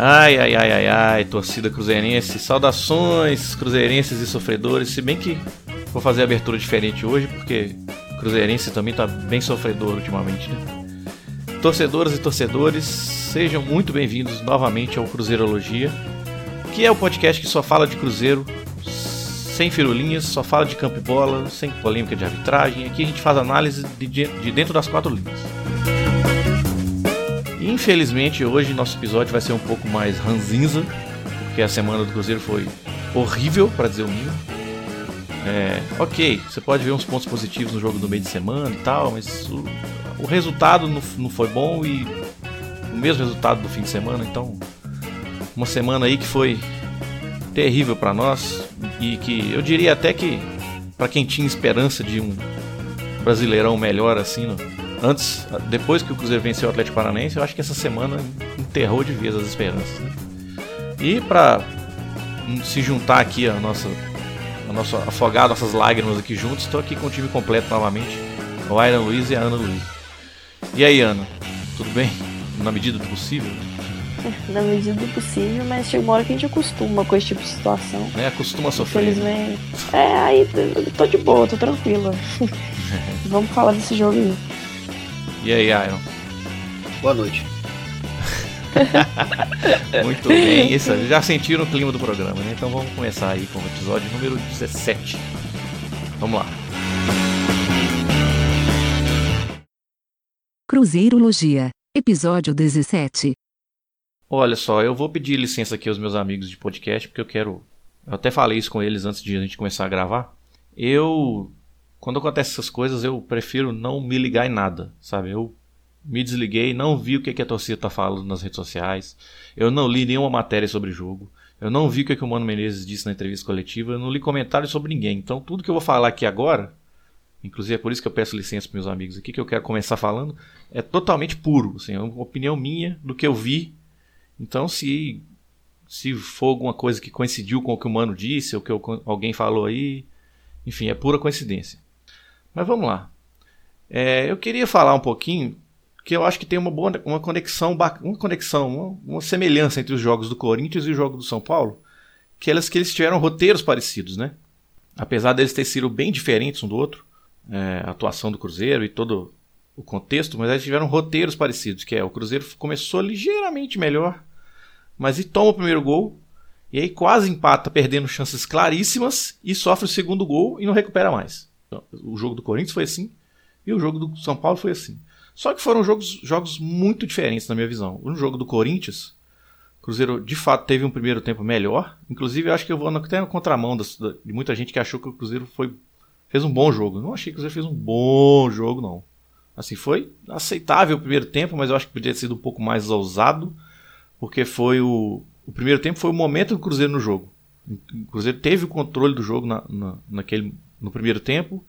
Ai, ai, ai, ai, ai, torcida cruzeirense, saudações cruzeirenses e sofredores. Se bem que vou fazer a abertura diferente hoje, porque cruzeirense também tá bem sofredor ultimamente, né? Torcedoras e torcedores, sejam muito bem-vindos novamente ao Cruzeirologia, que é o podcast que só fala de Cruzeiro, sem firulinhas, só fala de campo e bola, sem polêmica de arbitragem. Aqui a gente faz análise de, de dentro das quatro linhas. Infelizmente, hoje nosso episódio vai ser um pouco mais ranzinza, porque a semana do Cruzeiro foi horrível, para dizer o mínimo. É, ok, você pode ver uns pontos positivos no jogo do meio de semana e tal, mas o, o resultado não, não foi bom e o mesmo resultado do fim de semana, então uma semana aí que foi terrível para nós e que eu diria até que para quem tinha esperança de um brasileirão melhor assim, no, antes, depois que o Cruzeiro venceu o Atlético Paranaense, eu acho que essa semana enterrou de vez as esperanças. Né? E para se juntar aqui a nossa, a nossa afogar nossas lágrimas aqui juntos, estou aqui com o time completo novamente, o Iron Luiz e a Ana Luiz. E aí, Ana, tudo bem? Na medida do possível? Na medida do possível, mas chega uma hora que a gente acostuma com esse tipo de situação. É, acostuma a sofrer. Infelizmente. É, aí tô de boa, tô tranquila. Vamos falar desse jogo aí. E aí, Iron? Boa noite. Muito bem, isso, já sentiram o clima do programa, né? Então vamos começar aí com o episódio número 17. Vamos lá. Cruzeirologia, episódio 17. Olha só, eu vou pedir licença aqui aos meus amigos de podcast, porque eu quero. Eu até falei isso com eles antes de a gente começar a gravar. Eu quando acontece essas coisas, eu prefiro não me ligar em nada, sabe? Eu me desliguei, não vi o que, que a torcida tá falando nas redes sociais, eu não li nenhuma matéria sobre jogo, eu não vi o que, que o Mano Menezes disse na entrevista coletiva, eu não li comentários sobre ninguém. Então, tudo que eu vou falar aqui agora, inclusive é por isso que eu peço licença para meus amigos aqui, que eu quero começar falando, é totalmente puro, assim, é uma opinião minha do que eu vi. Então, se se for alguma coisa que coincidiu com o que o Mano disse, ou que alguém falou aí, enfim, é pura coincidência. Mas vamos lá. É, eu queria falar um pouquinho que eu acho que tem uma boa uma conexão, uma conexão, uma, uma, semelhança entre os jogos do Corinthians e o jogo do São Paulo, que elas que eles tiveram roteiros parecidos, né? Apesar deles terem sido bem diferentes um do outro, é, a atuação do Cruzeiro e todo o contexto, mas eles tiveram roteiros parecidos, que é o Cruzeiro começou ligeiramente melhor, mas e toma o primeiro gol e aí quase empata, perdendo chances claríssimas e sofre o segundo gol e não recupera mais. O jogo do Corinthians foi assim e o jogo do São Paulo foi assim. Só que foram jogos, jogos muito diferentes na minha visão. No jogo do Corinthians, o Cruzeiro de fato teve um primeiro tempo melhor. Inclusive, eu acho que eu vou até na contramão de muita gente que achou que o Cruzeiro foi, fez um bom jogo. Não achei que o Cruzeiro fez um bom jogo, não. Assim, foi aceitável o primeiro tempo, mas eu acho que podia ter sido um pouco mais ousado, porque foi o, o primeiro tempo foi o momento do Cruzeiro no jogo. O Cruzeiro teve o controle do jogo na, na, naquele no primeiro tempo.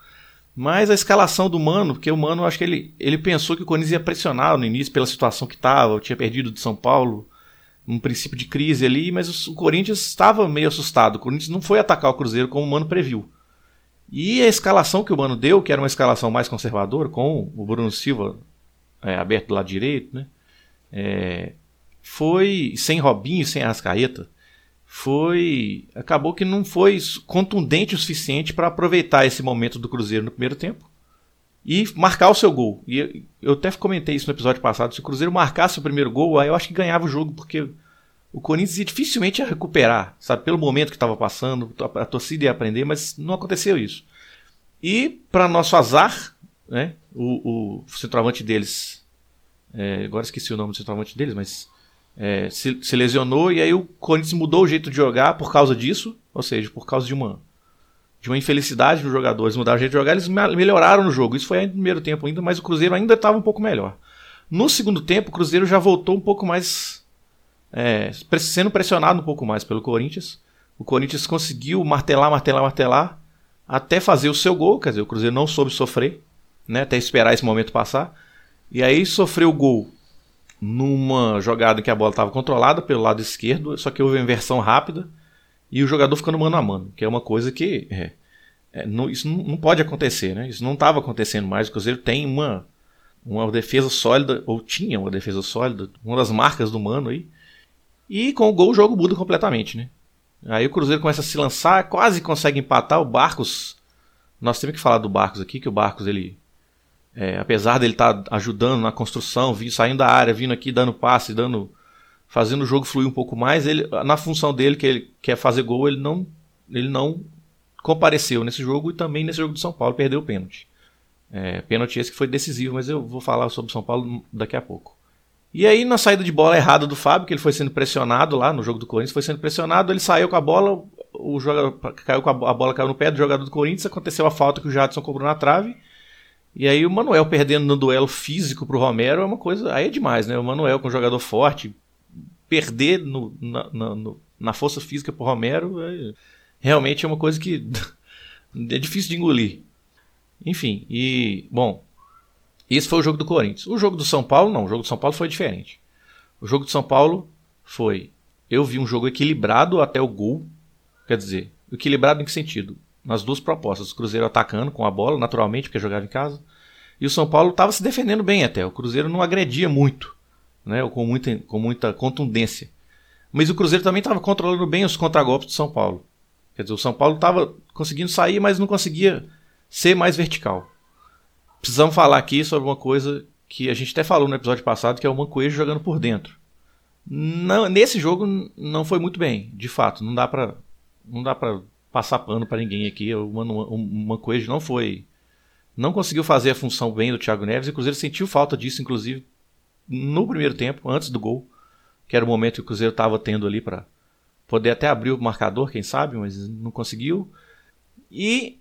Mas a escalação do Mano, porque o Mano, acho que ele, ele pensou que o Corinthians ia pressionar no início pela situação que estava, tinha perdido de São Paulo, um princípio de crise ali, mas o, Corinthians estava meio assustado. O Corinthians não foi atacar o Cruzeiro como o Mano previu. E a escalação que o Mano deu, que era uma escalação mais conservadora, com o Bruno Silva é, aberto do lado direito, né? É, foi sem Robinho, sem Arrascaeta foi acabou que não foi contundente o suficiente para aproveitar esse momento do Cruzeiro no primeiro tempo e marcar o seu gol. E eu até comentei isso no episódio passado, se o Cruzeiro marcasse o primeiro gol, aí eu acho que ganhava o jogo, porque o Corinthians ia dificilmente ia recuperar, sabe, pelo momento que estava passando, a torcida ia aprender, mas não aconteceu isso. E para nosso azar, né, o, o centroavante deles, é, agora esqueci o nome do centroavante deles, mas é, se, se, lesionou e aí o Corinthians mudou o jeito de jogar por causa disso, ou seja, por causa de uma de uma infelicidade dos jogadores mudaram o jeito de jogar, eles melhoraram no jogo. Isso foi no primeiro tempo ainda, mas o Cruzeiro ainda estava um pouco melhor. No segundo tempo, o Cruzeiro já voltou um pouco mais é, sendo pressionado um pouco mais pelo Corinthians. O Corinthians conseguiu martelar, martelar, martelar até fazer o seu gol, quer dizer, o Cruzeiro não soube sofrer, né, até esperar esse momento passar. E aí sofreu o gol numa jogada em que a bola estava controlada pelo lado esquerdo, só que houve uma inversão rápida e o jogador ficando mano a mano, que é uma coisa que é, é, não, isso não, pode acontecer, né? Isso não estava acontecendo mais. O Cruzeiro tem uma, uma defesa sólida, ou tinha uma defesa sólida, uma das marcas do mano aí. E com o gol o jogo muda completamente, né? Aí o Cruzeiro começa a se lançar, quase consegue empatar. O Barcos, nós temos que falar do Barcos aqui, que o Barcos ele é, apesar dele estar tá ajudando na construção, vindo, saindo da área, vindo aqui dando passe, dando, fazendo o jogo fluir um pouco mais, ele, na função dele que ele quer fazer gol, ele não, ele não compareceu nesse jogo e também nesse jogo do São Paulo perdeu o pênalti. É, pênalti esse que foi decisivo, mas eu vou falar sobre o São Paulo daqui a pouco. E aí, na saída de bola errada do Fábio, que ele foi sendo pressionado lá no jogo do Corinthians, foi sendo pressionado, ele saiu com a bola, o jogador caiu com a, a bola caiu no pé do jogador do Corinthians, aconteceu a falta que o Jadson cobrou na trave e aí o Manuel perdendo no duelo físico pro Romero é uma coisa. Aí é demais, né? O Manuel com um jogador forte, perder no, na, na, no, na força física pro Romero é, realmente é uma coisa que é difícil de engolir. Enfim, e. Bom, esse foi o jogo do Corinthians. O jogo do São Paulo, não. O jogo do São Paulo foi diferente. O jogo do São Paulo foi. Eu vi um jogo equilibrado até o gol. Quer dizer, equilibrado em que sentido? Nas duas propostas. O Cruzeiro atacando com a bola, naturalmente, porque jogava em casa. E o São Paulo estava se defendendo bem até. O Cruzeiro não agredia muito, né, com, muita, com muita contundência. Mas o Cruzeiro também estava controlando bem os contragolpes do São Paulo. Quer dizer, o São Paulo estava conseguindo sair, mas não conseguia ser mais vertical. Precisamos falar aqui sobre uma coisa que a gente até falou no episódio passado, que é o Mancoejo jogando por dentro. Não, nesse jogo não foi muito bem, de fato. Não dá para não dá para passar pano para ninguém aqui. O, Mano, o Mancoejo não foi. Não conseguiu fazer a função bem do Thiago Neves. E o Cruzeiro sentiu falta disso, inclusive, no primeiro tempo, antes do gol. Que era o momento que o Cruzeiro estava tendo ali para poder até abrir o marcador, quem sabe, mas não conseguiu. E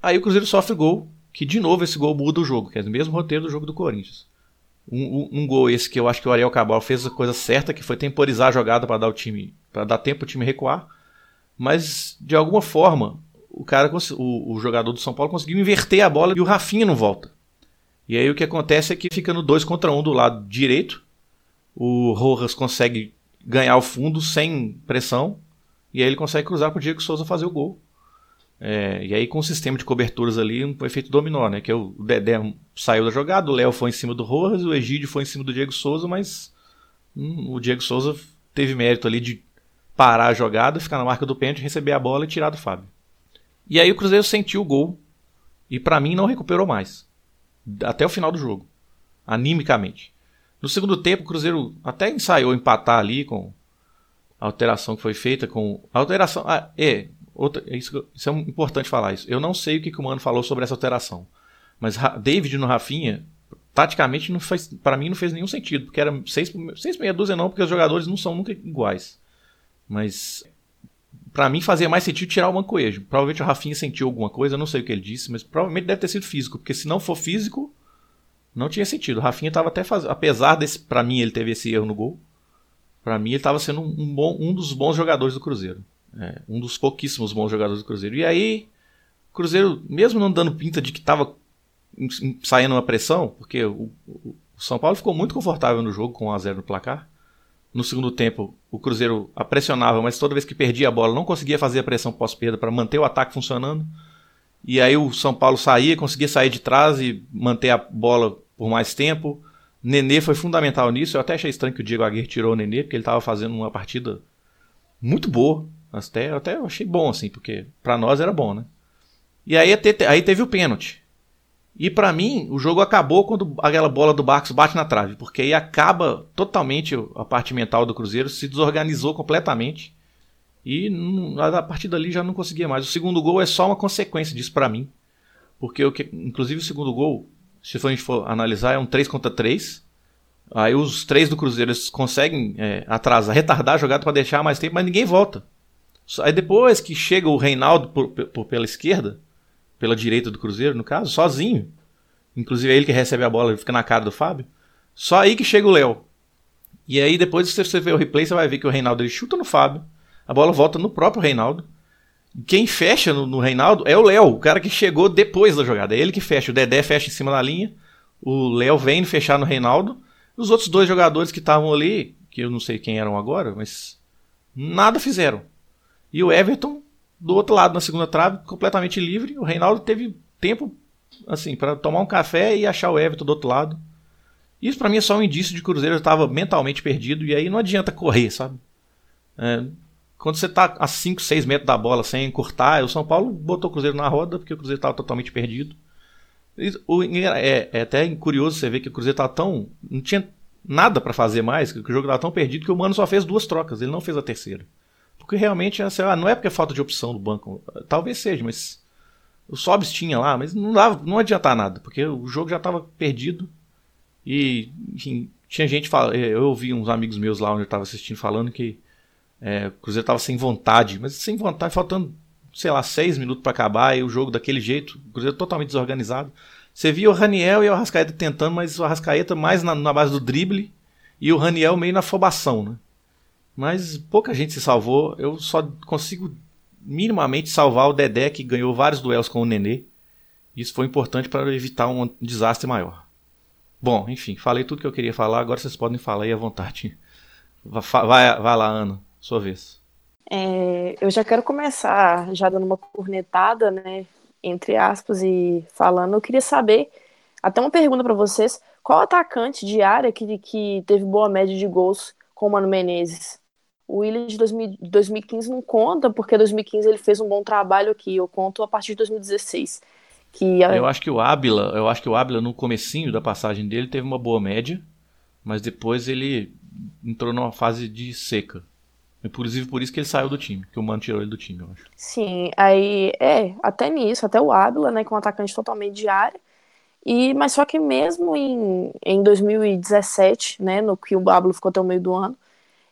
aí o Cruzeiro sofre gol, que de novo esse gol muda o jogo, que é o mesmo roteiro do jogo do Corinthians. Um, um, um, gol esse que eu acho que o Ariel Cabral fez a coisa certa, que foi temporizar a jogada para dar o time, para dar tempo o time recuar mas de alguma forma o cara, o, o jogador do São Paulo conseguiu inverter a bola e o Rafinha não volta. E aí o que acontece é que fica no 2 contra 1 um do lado direito. O Rojas consegue ganhar o fundo sem pressão. E aí ele consegue cruzar para o Diego Souza fazer o gol. É, e aí com o sistema de coberturas ali, um efeito dominó, né? Que é o Dedé saiu da jogada, o Léo foi em cima do Rojas, o Egídio foi em cima do Diego Souza, mas hum, o Diego Souza teve mérito ali de parar a jogada, ficar na marca do pênalti, receber a bola e tirar do Fábio. E aí o Cruzeiro sentiu o gol e para mim não recuperou mais. Até o final do jogo. Animicamente. No segundo tempo, o Cruzeiro até ensaiou empatar ali com a alteração que foi feita com. A alteração. Ah, é. Outra, isso, isso é importante falar isso. Eu não sei o que, que o Mano falou sobre essa alteração. Mas David no Rafinha, taticamente, não faz, para mim não fez nenhum sentido. Porque era seis, seis meia dúzia não, porque os jogadores não são nunca iguais. Mas para mim fazia mais sentido tirar o Mancoejo. Provavelmente o Rafinha sentiu alguma coisa, não sei o que ele disse, mas provavelmente deve ter sido físico, porque se não for físico, não tinha sentido. O Rafinha estava até fazendo, apesar desse, para mim ele teve esse erro no gol. Para mim ele estava sendo um, bom, um dos bons jogadores do Cruzeiro, é, um dos pouquíssimos bons jogadores do Cruzeiro. E aí o Cruzeiro, mesmo não dando pinta de que estava saindo uma pressão, porque o, o, São Paulo ficou muito confortável no jogo com 1 a 0 no placar. No segundo tempo, o Cruzeiro a pressionava, mas toda vez que perdia a bola não conseguia fazer a pressão pós-perda para manter o ataque funcionando. E aí o São Paulo saía, conseguia sair de trás e manter a bola por mais tempo. Nenê foi fundamental nisso. Eu até achei estranho que o Diego Aguirre tirou o Nenê, porque ele estava fazendo uma partida muito boa. Até, até achei bom, assim, porque para nós era bom, né? E aí, aí teve o pênalti. E para mim, o jogo acabou quando aquela bola do Barcos bate na trave, porque aí acaba totalmente a parte mental do Cruzeiro, se desorganizou completamente. E a partir dali já não conseguia mais. O segundo gol é só uma consequência disso para mim. Porque que, inclusive o segundo gol, se a gente for analisar, é um 3 contra 3. Aí os três do Cruzeiro eles conseguem é, atrasar, retardar a jogada para deixar mais tempo, mas ninguém volta. Aí depois que chega o Reinaldo por, por, pela esquerda, pela direita do Cruzeiro, no caso, sozinho. Inclusive é ele que recebe a bola, ele fica na cara do Fábio. Só aí que chega o Léo. E aí depois se você ver o replay, você vai ver que o Reinaldo ele chuta no Fábio. A bola volta no próprio Reinaldo. Quem fecha no, no Reinaldo é o Léo, o cara que chegou depois da jogada. É ele que fecha. O Dedé fecha em cima da linha. O Léo vem fechar no Reinaldo. Os outros dois jogadores que estavam ali, que eu não sei quem eram agora, mas nada fizeram. E o Everton do outro lado, na segunda trave, completamente livre. O Reinaldo teve tempo assim para tomar um café e achar o Everton do outro lado. Isso para mim é só um indício de que o Cruzeiro estava mentalmente perdido e aí não adianta correr, sabe? É, quando você tá a 5, 6 metros da bola sem encurtar, o São Paulo botou o Cruzeiro na roda porque o Cruzeiro estava totalmente perdido. O, é, é, até curioso você ver que o Cruzeiro estava tão. não tinha nada para fazer mais, que o jogo estava tão perdido que o Mano só fez duas trocas, ele não fez a terceira. Porque realmente, assim, ah, não é porque é falta de opção do banco, talvez seja, mas o Sobs tinha lá, mas não, dava, não adiantar nada, porque o jogo já estava perdido e enfim, tinha gente falando, eu ouvi uns amigos meus lá onde eu estava assistindo falando que é, o Cruzeiro estava sem vontade, mas sem vontade, faltando, sei lá, seis minutos para acabar e o jogo daquele jeito, o Cruzeiro totalmente desorganizado. Você via o Raniel e o Arrascaeta tentando, mas o Arrascaeta mais na, na base do drible e o Raniel meio na afobação, né? Mas pouca gente se salvou. Eu só consigo minimamente salvar o Dedé, que ganhou vários duelos com o Nenê. Isso foi importante para evitar um desastre maior. Bom, enfim, falei tudo que eu queria falar. Agora vocês podem falar aí à vontade. Vai, vai, lá, Ana, sua vez. É, eu já quero começar já dando uma cornetada, né? Entre aspas, e falando. Eu queria saber, até uma pergunta para vocês: qual atacante de área que, que teve boa média de gols com o Mano Menezes? O Willian de 2015 não conta, porque 2015 ele fez um bom trabalho aqui. Eu conto a partir de 2016. Que a... Eu acho que o Ábila, eu acho que o Ábila no comecinho da passagem dele teve uma boa média, mas depois ele entrou numa fase de seca. Inclusive por isso que ele saiu do time, que o Mano tirou ele do time, eu acho. Sim, aí é, até nisso, até o Ábila, né, que é um atacante totalmente de área. E, mas só que mesmo em, em 2017, né, no que o Ábila ficou até o meio do ano,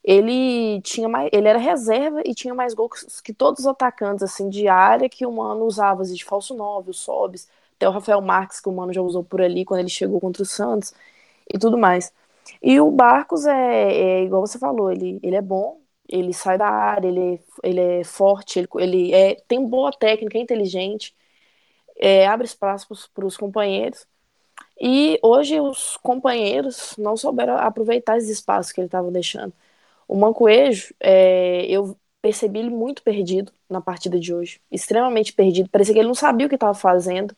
ele tinha mais, ele era reserva e tinha mais gols que todos os atacantes assim de área que o Mano usava, assim, de falso 9, o Sobis, até o Rafael Marques que o Mano já usou por ali quando ele chegou contra o Santos e tudo mais. E o Barcos é, é igual você falou, ele, ele é bom, ele sai da área, ele, ele é forte, ele, ele é, tem boa técnica, é inteligente, é, abre espaço para os companheiros. E hoje os companheiros não souberam aproveitar esse espaço que ele estava deixando. O Mancoejo, é, eu percebi ele muito perdido na partida de hoje, extremamente perdido. Parecia que ele não sabia o que estava fazendo.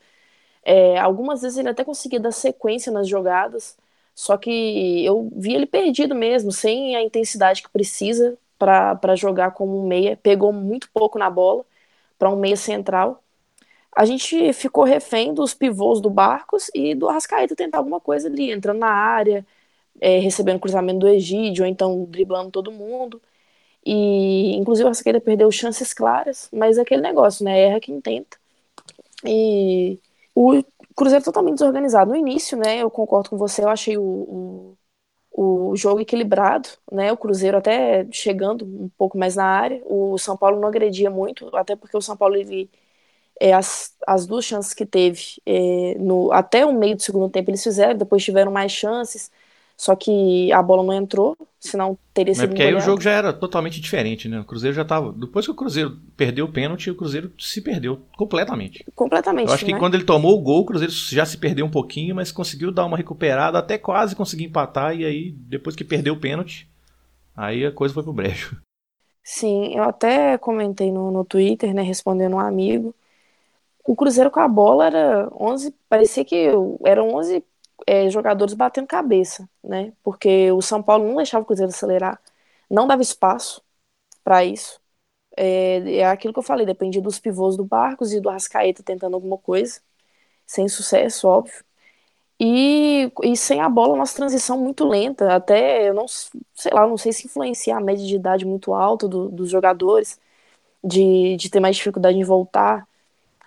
É, algumas vezes ele até conseguia dar sequência nas jogadas, só que eu vi ele perdido mesmo, sem a intensidade que precisa para jogar como um meia. Pegou muito pouco na bola para um meia central. A gente ficou refém dos pivôs do Barcos e do Arrascaeta tentar alguma coisa ali, entrando na área, é, recebendo cruzamento do Egídio, ou então driblando todo mundo. E, inclusive, a Arrascaeta perdeu chances claras, mas é aquele negócio, né? Erra quem tenta. E o Cruzeiro totalmente desorganizado. No início, né, eu concordo com você, eu achei o, o, o jogo equilibrado, né? O Cruzeiro até chegando um pouco mais na área. O São Paulo não agredia muito, até porque o São Paulo ele é, as, as duas chances que teve é, no, até o meio do segundo tempo eles fizeram, depois tiveram mais chances. Só que a bola não entrou, senão teria sido. Mas porque aí o jogo já era totalmente diferente, né? O Cruzeiro já tava. Depois que o Cruzeiro perdeu o pênalti, o Cruzeiro se perdeu completamente. Completamente. Eu acho né? que quando ele tomou o gol, o Cruzeiro já se perdeu um pouquinho, mas conseguiu dar uma recuperada, até quase conseguir empatar, e aí, depois que perdeu o pênalti, aí a coisa foi pro brejo. Sim, eu até comentei no, no Twitter, né, respondendo um amigo. O Cruzeiro com a bola era 11, parecia que eram 11 é, jogadores batendo cabeça, né? Porque o São Paulo não deixava o Cruzeiro acelerar, não dava espaço para isso. É, é, aquilo que eu falei, dependia dos pivôs do Barcos e do Arrascaeta tentando alguma coisa, sem sucesso, óbvio. E, e sem a bola, nossa transição muito lenta, até, eu não sei lá, não sei se influencia a média de idade muito alta do, dos jogadores, de, de ter mais dificuldade em voltar,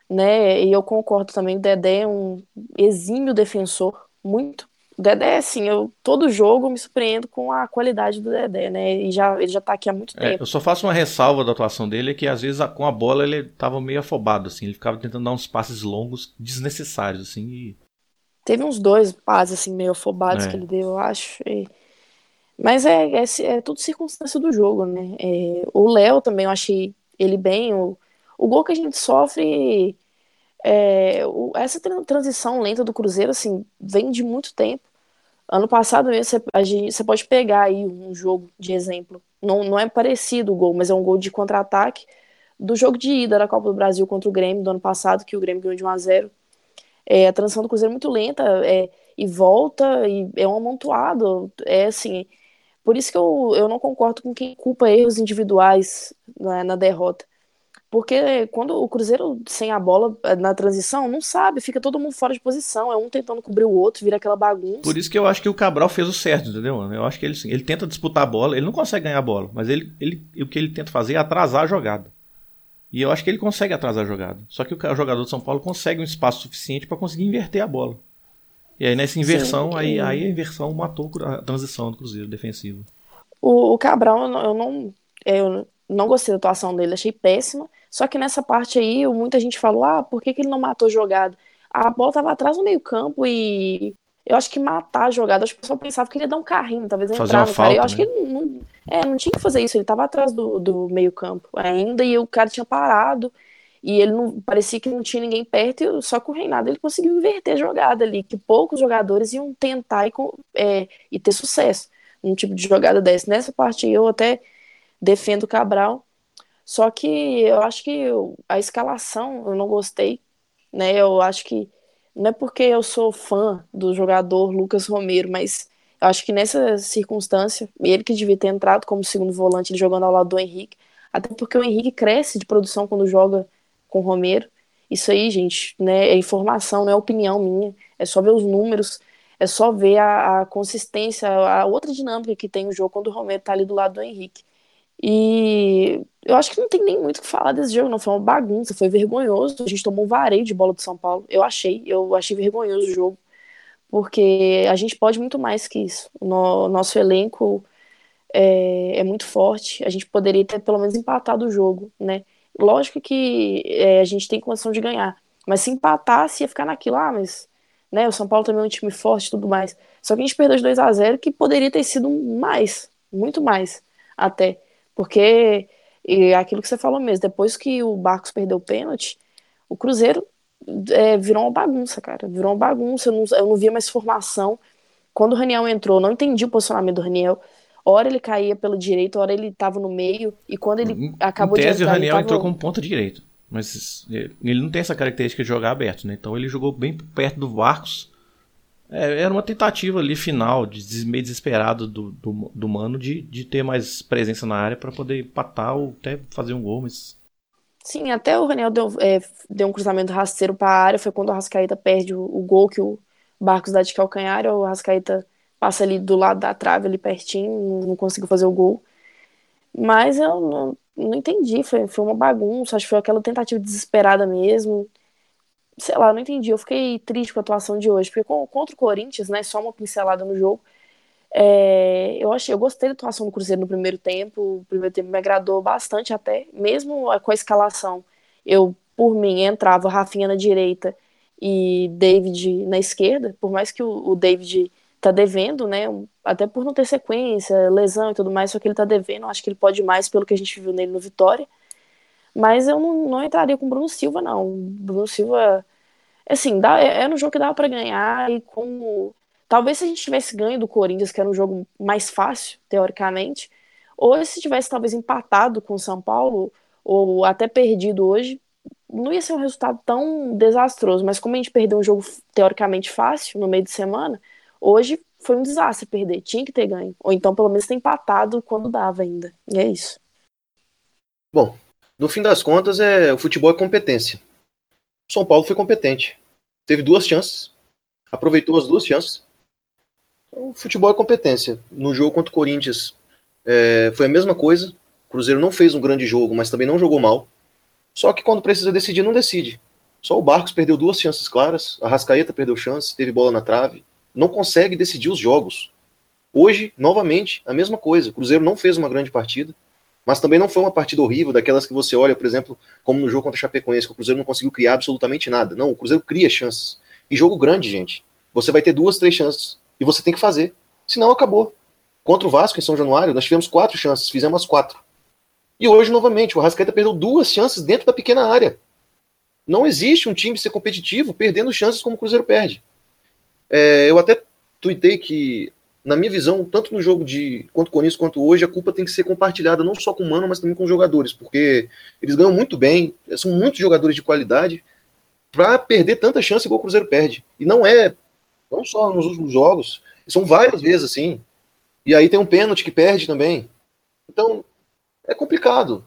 né? E eu concordo também, o Dedé é um exímio defensor, muito. O Dedé, assim, eu todo jogo me surpreendo com a qualidade do Dedé, né? E já, ele já tá aqui há muito é, tempo. Eu só faço uma ressalva da atuação dele, é que às vezes com a bola ele tava meio afobado, assim, ele ficava tentando dar uns passes longos desnecessários, assim, e... Teve uns dois passes, assim, meio afobados é. que ele deu, eu acho. E... Mas é, é, é, tudo circunstância do jogo, né? É, o Léo também, eu achei ele bem. O, o gol que a gente sofre é, o, essa transição lenta do Cruzeiro, assim, vem de muito tempo. Ano passado você, você pode pegar aí um jogo de exemplo. Não, não é parecido o gol, mas é um gol de contra-ataque do jogo de ida da Copa do Brasil contra o Grêmio do ano passado, que o Grêmio ganhou de 1 a 0 é, a transição do Cruzeiro é muito lenta. É, e volta e é um amontoado. É assim, por isso que eu, eu não concordo com quem culpa erros individuais na, na derrota. Porque quando o Cruzeiro sem a bola eh, na transição, não sabe, fica todo mundo fora de posição, é um tentando cobrir o outro, vira aquela bagunça. Por isso que eu acho que o Cabral fez o certo, entendeu? Eu acho que ele, ele tenta disputar a bola, ele não consegue ganhar a bola, mas ele, ele, o que ele tenta fazer é atrasar a jogada. E eu acho que ele consegue atrasar a jogada. Só que o jogador de São Paulo consegue um espaço suficiente para conseguir inverter a bola. E aí nessa inversão, Sim, aí, aí a inversão matou a transição do Cruzeiro defensivo. O, o Cabral, eu não, eu não gostei da atuação dele, achei péssima. Só que nessa parte aí, muita gente falou: ah, por que, que ele não matou jogada? A bola estava atrás no meio-campo e eu acho que matar a jogada, acho que o pessoal pensava que ele ia dar um carrinho, talvez fazer entrar no falta, cara. Eu acho né? que ele não, é, não tinha que fazer isso, ele estava atrás do, do meio-campo ainda e o cara tinha parado. E ele não parecia que não tinha ninguém perto, só que o Reinado ele conseguiu inverter a jogada ali, que poucos jogadores iam tentar e, é, e ter sucesso num tipo de jogada dessa. Nessa parte eu até defendo o Cabral, só que eu acho que a escalação eu não gostei, né? Eu acho que não é porque eu sou fã do jogador Lucas Romero, mas eu acho que nessa circunstância, ele que devia ter entrado como segundo volante, ele jogando ao lado do Henrique, até porque o Henrique cresce de produção quando joga com o Romero. Isso aí, gente, né, é informação, não é opinião minha. É só ver os números, é só ver a, a consistência, a outra dinâmica que tem o jogo quando o Romero tá ali do lado do Henrique. E eu acho que não tem nem muito o que falar desse jogo, não. Foi uma bagunça, foi vergonhoso. A gente tomou um vareio de bola do São Paulo. Eu achei, eu achei vergonhoso o jogo. Porque a gente pode muito mais que isso. O nosso elenco é, é muito forte. A gente poderia ter pelo menos empatado o jogo, né? Lógico que é, a gente tem condição de ganhar. Mas se empatasse, ia ficar naquilo, ah, mas né, o São Paulo também é um time forte e tudo mais. Só que a gente perdeu de 2 a 0 que poderia ter sido mais, muito mais, até. Porque e aquilo que você falou mesmo, depois que o Barcos perdeu o pênalti, o Cruzeiro é, virou uma bagunça, cara. Virou uma bagunça. Eu não, eu não via mais formação. Quando o Raniel entrou, não entendi o posicionamento do Raniel. Hora ele caía pela direita, hora ele estava no meio, e quando ele em, acabou em tese, de entrar, o Raniel tava... entrou como ponta direita. Mas ele não tem essa característica de jogar aberto, né? Então ele jogou bem perto do Barcos. É, era uma tentativa ali final, de, meio desesperado do, do, do Mano, de, de ter mais presença na área para poder empatar ou até fazer um gol, mas. Sim, até o Raniel deu, é, deu um cruzamento rasteiro para a área, foi quando o Rascaeta perde o, o, gol que o Barcos dá de calcanhar, o Rascaeta passa ali do lado da trave, ali pertinho, não conseguiu fazer o gol. Mas eu não, não entendi, foi, foi uma bagunça, acho que foi aquela tentativa desesperada mesmo. Sei lá, não entendi. Eu fiquei triste com a atuação de hoje, porque contra o Corinthians, né, só uma pincelada no jogo. É, eu achei, eu gostei da atuação do Cruzeiro no primeiro tempo. O primeiro tempo me agradou bastante até, mesmo com a escalação. Eu, por mim, entrava Rafinha na direita e David na esquerda, por mais que o, o David tá devendo, né? Até por não ter sequência, lesão e tudo mais, só que ele tá devendo. Acho que ele pode mais pelo que a gente viu nele no Vitória. Mas eu não, não entraria com o Bruno Silva, não. O Bruno Silva, assim, dá, é, é no jogo que dava para ganhar e como. Talvez se a gente tivesse ganho do Corinthians, que era um jogo mais fácil, teoricamente, ou se tivesse talvez empatado com o São Paulo, ou até perdido hoje, não ia ser um resultado tão desastroso. Mas como a gente perdeu um jogo teoricamente fácil no meio de semana, Hoje foi um desastre perder, tinha que ter ganho. Ou então, pelo menos, ter empatado quando dava ainda. E é isso. Bom, no fim das contas, é, o futebol é competência. O São Paulo foi competente. Teve duas chances, aproveitou as duas chances. Então, o futebol é competência. No jogo contra o Corinthians é, foi a mesma coisa. O Cruzeiro não fez um grande jogo, mas também não jogou mal. Só que quando precisa decidir, não decide. Só o Barcos perdeu duas chances claras, a Rascaeta perdeu chance, teve bola na trave não consegue decidir os jogos. Hoje, novamente, a mesma coisa. O Cruzeiro não fez uma grande partida, mas também não foi uma partida horrível, daquelas que você olha, por exemplo, como no jogo contra o Chapecoense, que o Cruzeiro não conseguiu criar absolutamente nada. Não, o Cruzeiro cria chances. E jogo grande, gente. Você vai ter duas, três chances. E você tem que fazer. Senão acabou. Contra o Vasco em São Januário, nós tivemos quatro chances, fizemos quatro. E hoje, novamente, o Arrascaeta perdeu duas chances dentro da pequena área. Não existe um time ser competitivo perdendo chances como o Cruzeiro perde. É, eu até tuitei que, na minha visão, tanto no jogo de quanto com isso quanto hoje, a culpa tem que ser compartilhada não só com o Mano, mas também com os jogadores, porque eles ganham muito bem, são muitos jogadores de qualidade, para perder tanta chance igual o Cruzeiro perde. E não é Não só nos últimos jogos. São várias vezes assim. E aí tem um pênalti que perde também. Então, é complicado.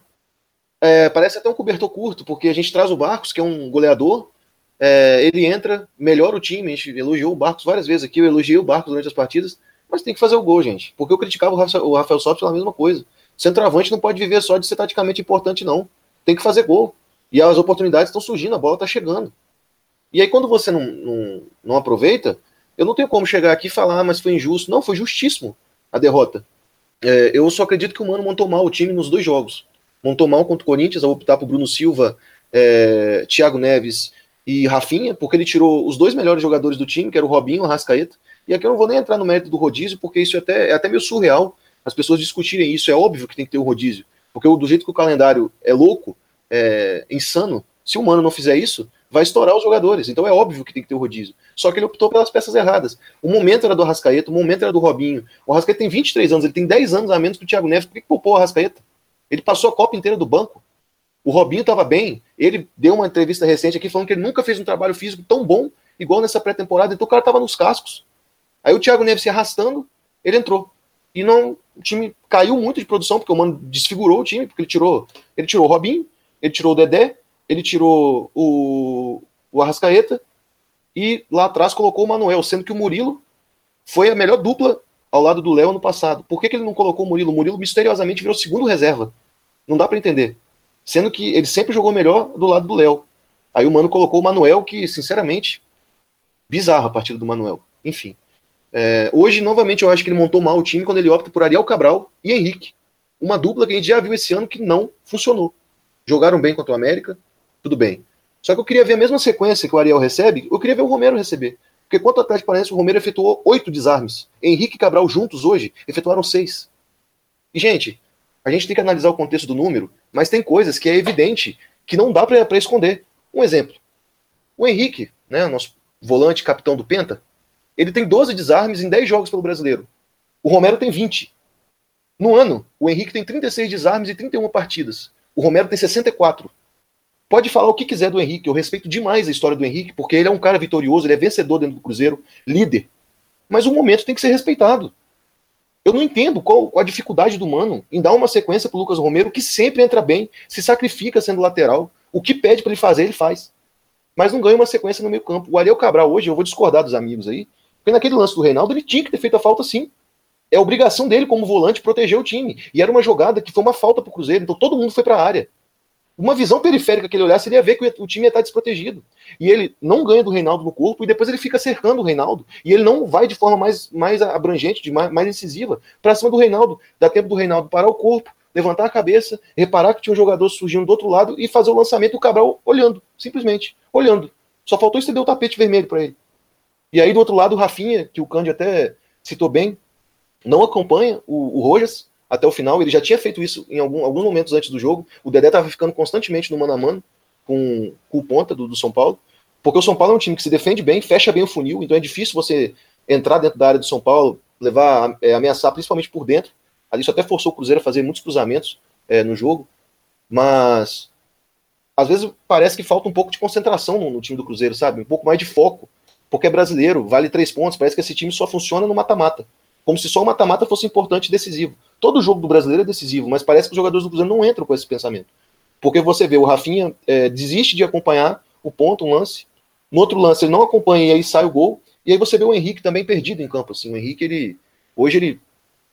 É, parece até um cobertor curto, porque a gente traz o Barcos, que é um goleador, é, ele entra, melhora o time, a gente elogiou o Barcos várias vezes aqui, eu elogiei o Barcos durante as partidas, mas tem que fazer o gol, gente. Porque eu criticava o Rafael, o Rafael Sobis pela mesma coisa. Centroavante não pode viver só de ser taticamente importante, não. Tem que fazer gol. E as oportunidades estão surgindo, a bola está chegando. E aí, quando você não, não, não, aproveita, eu não tenho como chegar aqui e falar, ah, mas foi injusto. Não, foi justíssimo a derrota. É, eu só acredito que o Mano montou mal o time nos dois jogos. Montou mal contra o Corinthians ao optar por Bruno Silva, é, Thiago Neves e Rafinha, porque ele tirou os dois melhores jogadores do time, que era o Robinho e o Rascaeta. E aqui eu não vou nem entrar no mérito do rodízio, porque isso é até, é até meio surreal as pessoas discutirem isso. É óbvio que tem que ter o rodízio. Porque do jeito que o calendário é louco, é insano, se o Mano não fizer isso, vai estourar os jogadores. Então é óbvio que tem que ter o rodízio. Só que ele optou pelas peças erradas. O momento era do Arrascaeta, o momento era do Robinho. O Arrascaeta tem 23 anos, ele tem 10 anos a menos que o Thiago Neves. Por que, que poupou o Arrascaeta? Ele passou a Copa inteira do banco. O Robinho estava bem. Ele deu uma entrevista recente aqui falando que ele nunca fez um trabalho físico tão bom igual nessa pré-temporada. Então o cara estava nos cascos. Aí o Thiago Neves se arrastando, ele entrou. E não, o time caiu muito de produção, porque o Mano desfigurou o time, porque ele tirou, ele tirou o Robinho, ele tirou o Dedé, ele tirou o, o Arrascaeta e lá atrás colocou o Manuel, sendo que o Murilo foi a melhor dupla ao lado do Léo no passado. Por que, que ele não colocou o Murilo? O Murilo misteriosamente virou segundo reserva. Não dá para entender. Sendo que ele sempre jogou melhor do lado do Léo. Aí o Mano colocou o Manuel, que, sinceramente, bizarro a partida do Manuel. Enfim. É, hoje, novamente, eu acho que ele montou mal o time quando ele opta por Ariel Cabral e Henrique. Uma dupla que a gente já viu esse ano que não funcionou. Jogaram bem contra o América, tudo bem. Só que eu queria ver a mesma sequência que o Ariel recebe, eu queria ver o Romero receber. Porque quanto Atlético Paranaense, o Romero efetuou oito desarmes. Henrique e Cabral juntos hoje efetuaram seis. E, gente, a gente tem que analisar o contexto do número, mas tem coisas que é evidente que não dá para esconder. Um exemplo. O Henrique, né, nosso volante capitão do Penta, ele tem 12 desarmes em 10 jogos pelo brasileiro. O Romero tem 20. No ano, o Henrique tem 36 desarmes e 31 partidas. O Romero tem 64. Pode falar o que quiser do Henrique, eu respeito demais a história do Henrique, porque ele é um cara vitorioso, ele é vencedor dentro do Cruzeiro, líder. Mas o momento tem que ser respeitado. Eu não entendo qual, qual a dificuldade do Mano em dar uma sequência pro Lucas Romero, que sempre entra bem, se sacrifica sendo lateral. O que pede para ele fazer, ele faz. Mas não ganha uma sequência no meio campo. O Ariel Cabral hoje, eu vou discordar dos amigos aí, porque naquele lance do Reinaldo, ele tinha que ter feito a falta sim. É obrigação dele, como volante, proteger o time. E era uma jogada que foi uma falta pro Cruzeiro, então todo mundo foi para a área uma visão periférica que ele olhasse, ele ia ver que o time ia estar desprotegido. E ele não ganha do Reinaldo no corpo e depois ele fica cercando o Reinaldo. E ele não vai de forma mais, mais abrangente, de mais, mais incisiva, para cima do Reinaldo. Dá tempo do Reinaldo parar o corpo, levantar a cabeça, reparar que tinha um jogador surgindo do outro lado e fazer o lançamento do Cabral olhando, simplesmente, olhando. Só faltou estender o tapete vermelho para ele. E aí do outro lado o Rafinha, que o Cândido até citou bem, não acompanha o, o Rojas, até o final. Ele já tinha feito isso em algum, alguns momentos antes do jogo. O Dedé estava ficando constantemente no mano a mano com, com o ponta do, do, São Paulo. Porque o São Paulo é um time que se defende bem, fecha bem o funil, então é difícil você entrar dentro da área do São Paulo, levar, é, ameaçar principalmente por dentro. Isso até forçou o Cruzeiro a fazer muitos cruzamentos é, no jogo. Mas às vezes parece que falta um pouco de concentração no, no, time do Cruzeiro, sabe? Um pouco mais de foco. Porque é brasileiro, vale três pontos. Parece que esse time só funciona no mata-mata. Como se só o mata-mata fosse importante e decisivo. Todo jogo do brasileiro é decisivo, mas parece que os jogadores do Cruzeiro não entram com esse pensamento. Porque você vê, o Rafinha é, desiste de acompanhar o ponto, um lance. No outro lance, ele não acompanha e aí sai o gol. E aí você vê o Henrique também perdido em campo. Assim. O Henrique, ele hoje ele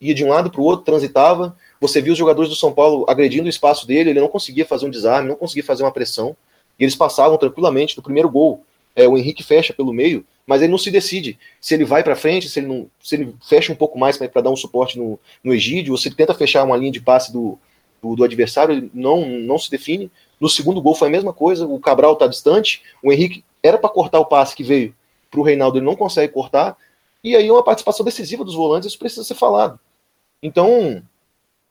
ia de um lado para o outro, transitava. Você viu os jogadores do São Paulo agredindo o espaço dele, ele não conseguia fazer um desarme, não conseguia fazer uma pressão. E eles passavam tranquilamente. No primeiro gol, é, o Henrique fecha pelo meio, mas ele não se decide se ele vai para frente, se ele, não, se ele fecha um pouco mais para dar um suporte no, no Egídio, ou se ele tenta fechar uma linha de passe do, do, do, adversário, ele não, não se define. No segundo gol foi a mesma coisa, o Cabral está distante, o Henrique era para cortar o passe que veio para o Reinaldo, ele não consegue cortar, e aí uma participação decisiva dos volantes, isso precisa ser falado. Então,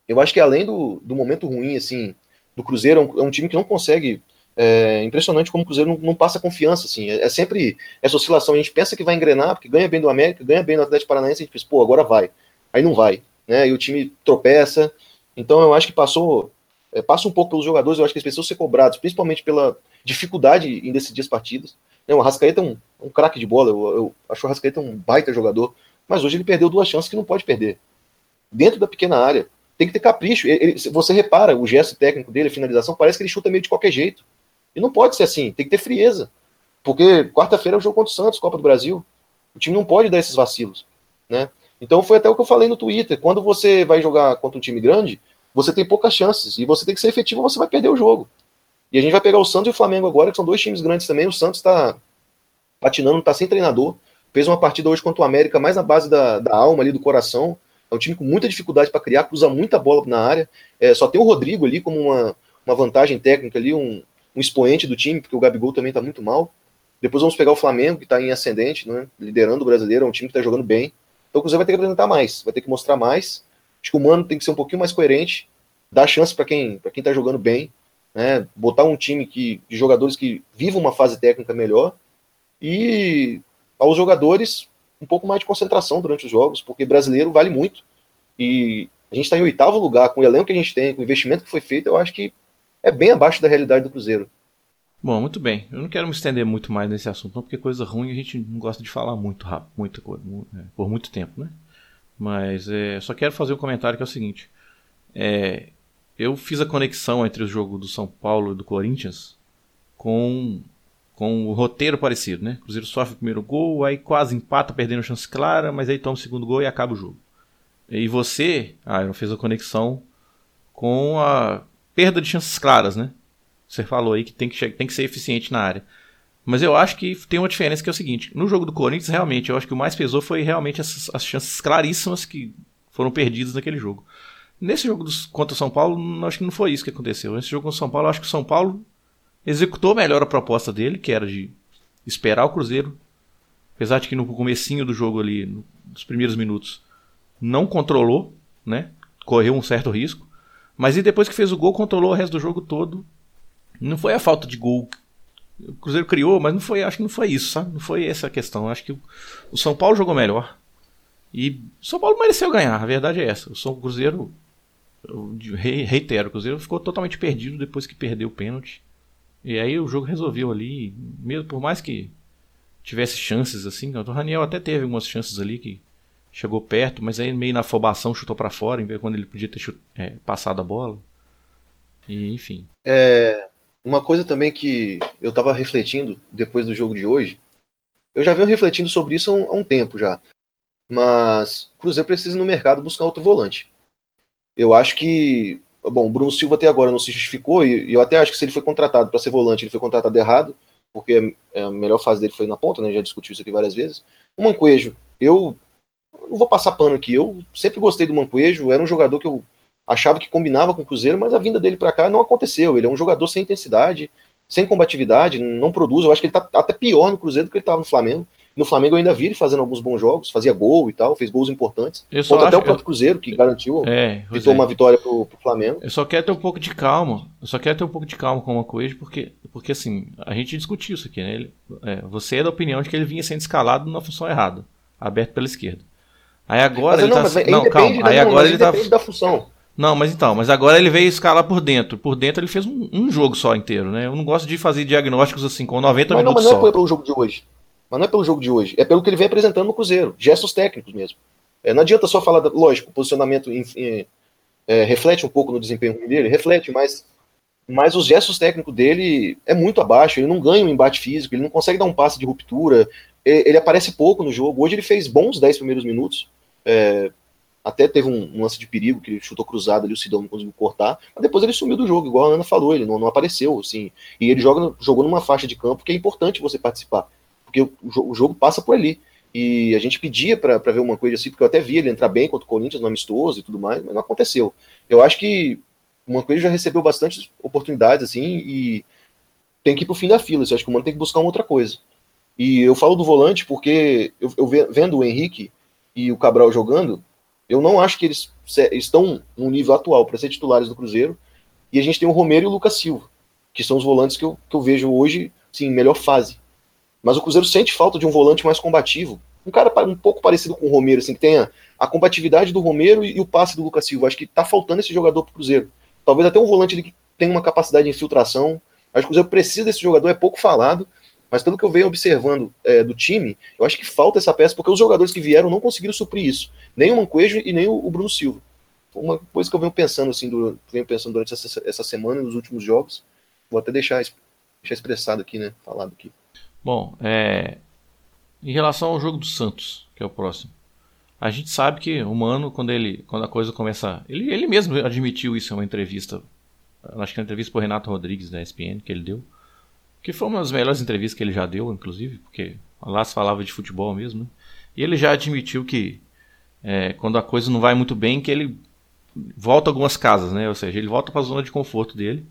eu acho que além do, do momento ruim, assim, do Cruzeiro, é um, é um time que não consegue é impressionante como o Cruzeiro não, não passa confiança, assim. É, é, sempre essa oscilação. A gente pensa que vai engrenar, porque ganha bem do América, ganha bem do Atlético Paranaense, a gente pensa, pô, agora vai. Aí não vai, né? E o time tropeça. Então eu acho que passou é, passa um pouco pelos jogadores, eu acho que eles precisam ser cobrados, principalmente pela dificuldade em decidir as partidas. Né, o Arrascaeta é um, um craque de bola, eu, eu acho o Arrascaeta um baita jogador, mas hoje ele perdeu duas chances que não pode perder. Dentro da pequena área, tem que ter capricho. Ele, você repara o gesto técnico dele, a finalização, parece que ele chuta meio de qualquer jeito. E não pode ser assim, tem que ter frieza. Porque quarta-feira é o jogo contra o Santos, Copa do Brasil. O time não pode dar esses vacilos. Né? Então foi até o que eu falei no Twitter. Quando você vai jogar contra um time grande, você tem poucas chances. E você tem que ser efetivo você vai perder o jogo. E a gente vai pegar o Santos e o Flamengo agora, que são dois times grandes também. O Santos está patinando, está sem treinador. Fez uma partida hoje contra o América, mais na base da, da alma ali, do coração. É um time com muita dificuldade para criar, cruza muita bola na área. É, só tem o Rodrigo ali como uma, uma vantagem técnica ali, um, um expoente do time, porque o Gabigol também está muito mal. Depois vamos pegar o Flamengo, que está em ascendente, né, liderando o brasileiro, é um time que está jogando bem. Então o Cruzeiro vai ter que apresentar mais, vai ter que mostrar mais. Acho que o Mano tem que ser um pouquinho mais coerente, dar chance para quem para quem está jogando bem, né, botar um time que, de jogadores que vivam uma fase técnica melhor e aos jogadores um pouco mais de concentração durante os jogos, porque brasileiro vale muito. E a gente está em oitavo lugar, com o elenco que a gente tem, com o investimento que foi feito, eu acho que é bem abaixo da realidade do Cruzeiro. Bom, muito bem. Eu não quero me estender muito mais nesse assunto, não, porque coisa ruim a gente não gosta de falar muito rápido, muita coisa, é, por muito tempo, né? Mas é, só quero fazer um comentário que é o seguinte. É, eu fiz a conexão entre o jogo do São Paulo e do Corinthians com com o roteiro parecido, né? Cruzeiro sofre o primeiro gol, aí quase empata, perdendo chance clara, mas aí toma o segundo gol e acaba o jogo. E você, eu fez a conexão com a perda de chances claras, né? Você falou aí que tem que, tem que ser eficiente na área. Mas eu acho que tem uma diferença que é o seguinte: no jogo do Corinthians, realmente, eu acho que o mais pesou foi realmente essas, as chances claríssimas que foram perdidas naquele jogo. Nesse jogo dos, contra o São Paulo, acho que não foi isso que aconteceu. Nesse jogo contra o São Paulo, acho que o São Paulo executou melhor a proposta dele, que era de esperar o Cruzeiro. Apesar de que no comecinho do jogo ali, nos primeiros minutos, não controlou, né? Correu um certo risco. Mas e depois que fez o gol, controlou o resto do jogo todo. Não foi a falta de gol. O Cruzeiro criou, mas não foi, acho que não foi isso, sabe? Não foi essa a questão. Acho que o São Paulo jogou melhor. E o São Paulo mereceu ganhar, a verdade é essa. O São Cruzeiro, reitero, o Cruzeiro ficou totalmente perdido depois que perdeu o pênalti. E aí o jogo resolveu ali, mesmo por mais que tivesse chances assim, o Raniel até teve algumas chances ali que chegou perto, mas aí meio na afobação chutou para fora, em vez quando ele podia ter chut... é, passado a bola. E enfim. É, uma coisa também que eu estava refletindo depois do jogo de hoje, eu já venho refletindo sobre isso há um, há um tempo já. Mas o Cruzeiro precisa no mercado buscar outro volante. Eu acho que Bom, o Bruno Silva até agora não se justificou, e, e eu até acho que se ele foi contratado para ser volante, ele foi contratado errado, porque a melhor fase dele foi na ponta, né? Já discutiu isso aqui várias vezes. O Mancoejo, eu não vou passar pano aqui, eu sempre gostei do Mancoejo, era um jogador que eu achava que combinava com o Cruzeiro, mas a vinda dele para cá não aconteceu. Ele é um jogador sem intensidade, sem combatividade, não produz. Eu acho que ele tá até pior no Cruzeiro do que ele estava no Flamengo. No Flamengo eu ainda vi ele fazendo alguns bons jogos, fazia gol e tal, fez gols importantes. Eu até o próprio Cruzeiro, que garantiu é, uma vitória pro, pro Flamengo. Eu só quero ter um pouco de calma. Eu só quero ter um pouco de calma com o Coelho, porque, porque assim, a gente discutiu isso aqui, né? Ele, é, você é da opinião de que ele vinha sendo escalado na função errada, aberto pela esquerda. Aí agora mas, ele não, tá. Mas não, calma. Aí agora ele tá. da função. Não, mas então, mas agora ele veio escalar por dentro. Por dentro ele fez um, um jogo só inteiro, né? Eu não gosto de fazer diagnósticos assim com 90 mas minutos não, mas não é pelo jogo de hoje. Mas não é pelo jogo de hoje, é pelo que ele vem apresentando no Cruzeiro, gestos técnicos mesmo. É, não adianta só falar, da, lógico, o posicionamento é, reflete um pouco no desempenho dele, reflete, mas, mas os gestos técnicos dele é muito abaixo, ele não ganha um embate físico, ele não consegue dar um passe de ruptura, ele, aparece pouco no jogo. Hoje ele fez bons 10 primeiros minutos, é, até teve um, um, lance de perigo que ele chutou cruzado ali, o Sidão não conseguiu cortar, mas depois ele sumiu do jogo, igual a Ana falou, ele não, não apareceu, assim, e ele joga, jogou numa faixa de campo que é importante você participar porque o, o jogo passa por ali. E a gente pedia para ver uma coisa assim, porque eu até vi ele entrar bem contra o Corinthians no amistoso e tudo mais, mas não aconteceu. Eu acho que o Mancoelho já recebeu bastante oportunidades, assim, e tem que ir pro fim da fila. Eu acho que o Mano tem que buscar uma outra coisa. E eu falo do volante porque eu, eu vendo o Henrique e o Cabral jogando, eu não acho que eles estão no nível atual para ser titulares do Cruzeiro. E a gente tem o Romero e o Lucas Silva, que são os volantes que eu, que eu vejo hoje, sim, melhor fase. Mas o Cruzeiro sente falta de um volante mais combativo. Um cara um pouco parecido com o Romero, assim, que tenha a combatividade do Romero e, o passe do Lucas Silva. Acho que tá faltando esse jogador pro Cruzeiro. talvez até um volante que tem uma capacidade de infiltração. Acho que o Cruzeiro precisa desse jogador, é pouco falado, mas pelo que eu venho observando é, do time, eu acho que falta essa peça, porque os jogadores que vieram não conseguiram suprir isso. Nem o Mancoejo e nem o, Bruno Silva. Uma coisa que eu venho pensando assim, do, venho pensando durante essa, essa semana, nos últimos jogos, vou até deixar, deixar expressado aqui, né? Falado aqui. Bom, é, em relação ao jogo do Santos, que é o próximo. A gente sabe que o Mano, quando, ele, quando a coisa começa. Ele, ele mesmo admitiu isso em uma entrevista. Acho que uma entrevista para Renato Rodrigues da ESPN que ele deu. Que foi uma das melhores entrevistas que ele já deu, inclusive, porque lá se falava de futebol mesmo. Né? E ele já admitiu que é, quando a coisa não vai muito bem, que ele volta algumas casas, né? Ou seja, ele volta para a zona de conforto dele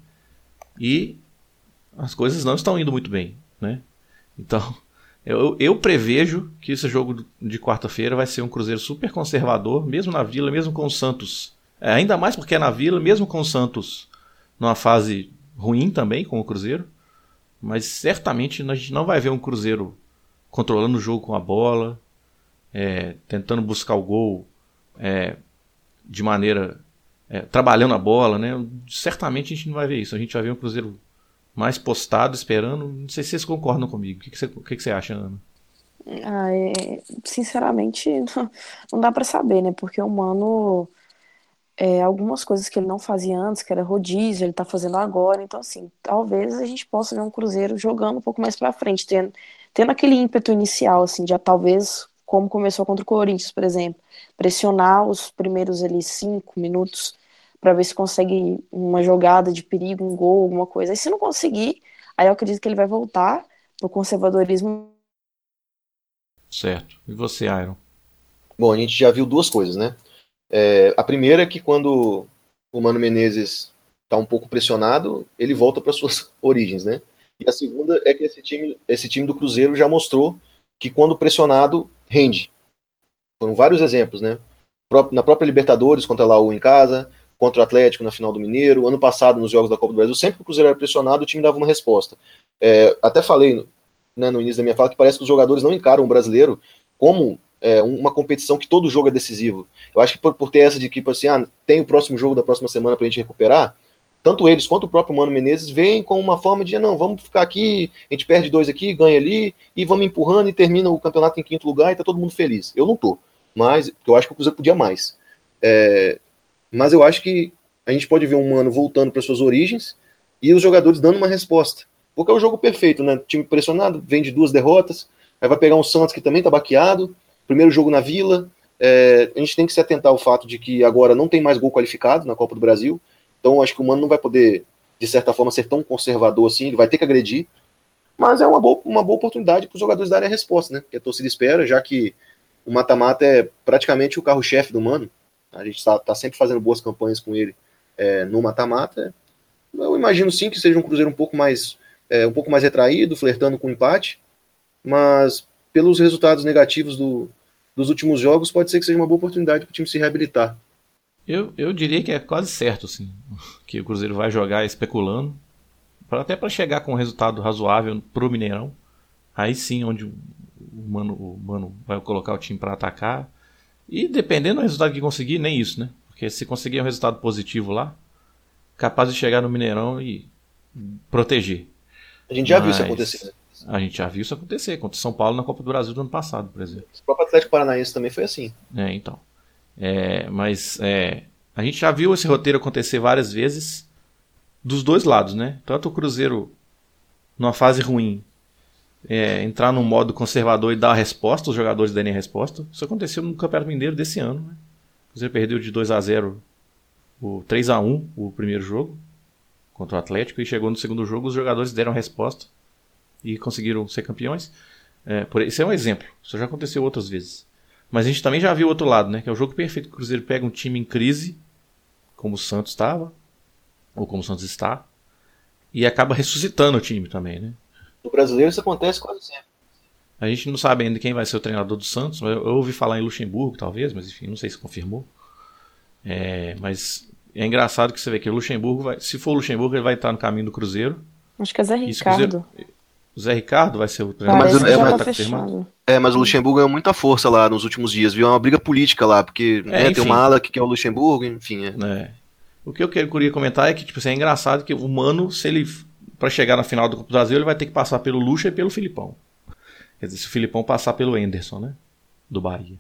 e as coisas não estão indo muito bem, né? Então, eu, eu prevejo que esse jogo de quarta-feira vai ser um Cruzeiro super conservador, mesmo na Vila, mesmo com o Santos. É, ainda mais porque é na Vila, mesmo com o Santos numa fase ruim também, com o Cruzeiro. Mas certamente a gente não vai ver um Cruzeiro controlando o jogo com a bola, é, tentando buscar o gol é, de maneira. É, trabalhando a bola, né? Certamente a gente não vai ver isso. A gente vai ver um Cruzeiro mais postado, esperando. Não sei se vocês concordam comigo. O que, que, você, o que, que você acha, Ana? Ah, é, sinceramente, não, não dá para saber, né? Porque o Mano, é, algumas coisas que ele não fazia antes, que era rodízio, ele tá fazendo agora. Então, assim, talvez a gente possa ver um Cruzeiro jogando um pouco mais para frente, tendo, tendo aquele ímpeto inicial, assim, já talvez como começou contra o Corinthians, por exemplo, pressionar os primeiros ali cinco minutos para ver se consegue uma jogada de perigo, um gol, alguma coisa. E se não conseguir, aí eu acredito que ele vai voltar pro conservadorismo. Certo. E você, Iron? Bom, a gente já viu duas coisas, né? É, a primeira é que quando o Mano Menezes está um pouco pressionado, ele volta para suas origens, né? E a segunda é que esse time, esse time do Cruzeiro já mostrou que quando pressionado rende. Foram vários exemplos, né? Na própria Libertadores contra a Laú em casa, contra o Atlético na final do Mineiro. Ano passado, nos Jogos da Copa do Brasil, sempre que o Cruzeiro era pressionado, o time dava uma resposta. É, até falei né, no início da minha fala que parece que os jogadores não encaram o brasileiro como é, uma competição que todo jogo é decisivo. Eu acho que por, por ter essa de tipo assim, ah, tem o próximo jogo da próxima semana para a gente recuperar, tanto eles quanto o próprio Mano Menezes veem com uma forma de, não, vamos ficar aqui, a gente perde dois aqui, ganha ali, e vamos empurrando e termina o campeonato em quinto lugar e tá todo mundo feliz. Eu não tô, mas eu acho que o Cruzeiro podia mais. É, mas eu acho que a gente pode ver um Mano voltando para suas origens e os jogadores dando uma resposta. Porque é o jogo perfeito, né? Time pressionado, vem de duas derrotas, aí vai pegar um Santos que também está baqueado, primeiro jogo na Vila. É, a gente tem que se atentar ao fato de que agora não tem mais gol qualificado na Copa do Brasil, então acho que o Mano não vai poder, de certa forma, ser tão conservador assim, ele vai ter que agredir, mas é uma boa, uma boa oportunidade para os jogadores darem a resposta, né? Que a torcida espera, já que o mata-mata é praticamente o carro-chefe do Mano. A gente está tá sempre fazendo boas campanhas com ele é, no mata-mata. Eu imagino sim que seja um Cruzeiro um pouco mais é, um pouco mais retraído, flertando com empate, mas pelos resultados negativos do, dos últimos jogos, pode ser que seja uma boa oportunidade para o time se reabilitar. Eu, eu diria que é quase certo, assim, que o Cruzeiro vai jogar especulando, pra, até para chegar com um resultado razoável pro Mineirão. Aí sim, onde o Mano, o Mano vai colocar o time para atacar e dependendo do resultado que conseguir, nem isso, né? Porque se conseguir um resultado positivo lá, capaz de chegar no Mineirão e proteger. A gente já Mas, viu isso acontecer. A gente já viu isso acontecer contra o São Paulo na Copa do Brasil do ano passado, por exemplo. O próprio Atlético Paranaense também foi assim. É, então. É, mas é, a gente já viu esse roteiro acontecer várias vezes dos dois lados, né? Tanto o Cruzeiro numa fase ruim é, entrar num modo conservador e dar a resposta, os jogadores darem a resposta. Isso aconteceu no Campeonato Mineiro desse ano. Né? Você perdeu de 2 a 0 o 3 a 1 o primeiro jogo contra o Atlético e chegou no segundo jogo, os jogadores deram a resposta e conseguiram ser campeões. É, por, esse é um exemplo, isso já aconteceu outras vezes. Mas a gente também já viu o outro lado, né? Que é o jogo perfeito. O Cruzeiro pega um time em crise, como o Santos estava, ou como o Santos está, e acaba ressuscitando o time também, né? No brasileiro isso acontece quase sempre. A gente não sabe ainda quem vai ser o treinador do Santos. Eu, eu ouvi falar em Luxemburgo, talvez, mas enfim, não sei se confirmou. É, mas é engraçado que você vê que o Luxemburgo vai. Se for o Luxemburgo, ele vai estar no caminho do Cruzeiro. Acho que é Zé Ricardo. O Zé Ricardo vai ser o treinador. Mas, é, mas, tá é, mas o Luxemburgo ganhou muita força lá nos últimos dias, viu? É uma briga política lá, porque é, né, tem uma ala que é o Luxemburgo, enfim. É. é. O que eu queria comentar é que, tipo, assim, é engraçado que o Mano, se ele. para chegar na final do Copa do Brasil, ele vai ter que passar pelo Lucha e pelo Filipão. Quer dizer, se o Filipão passar pelo Enderson, né? Do Bahia.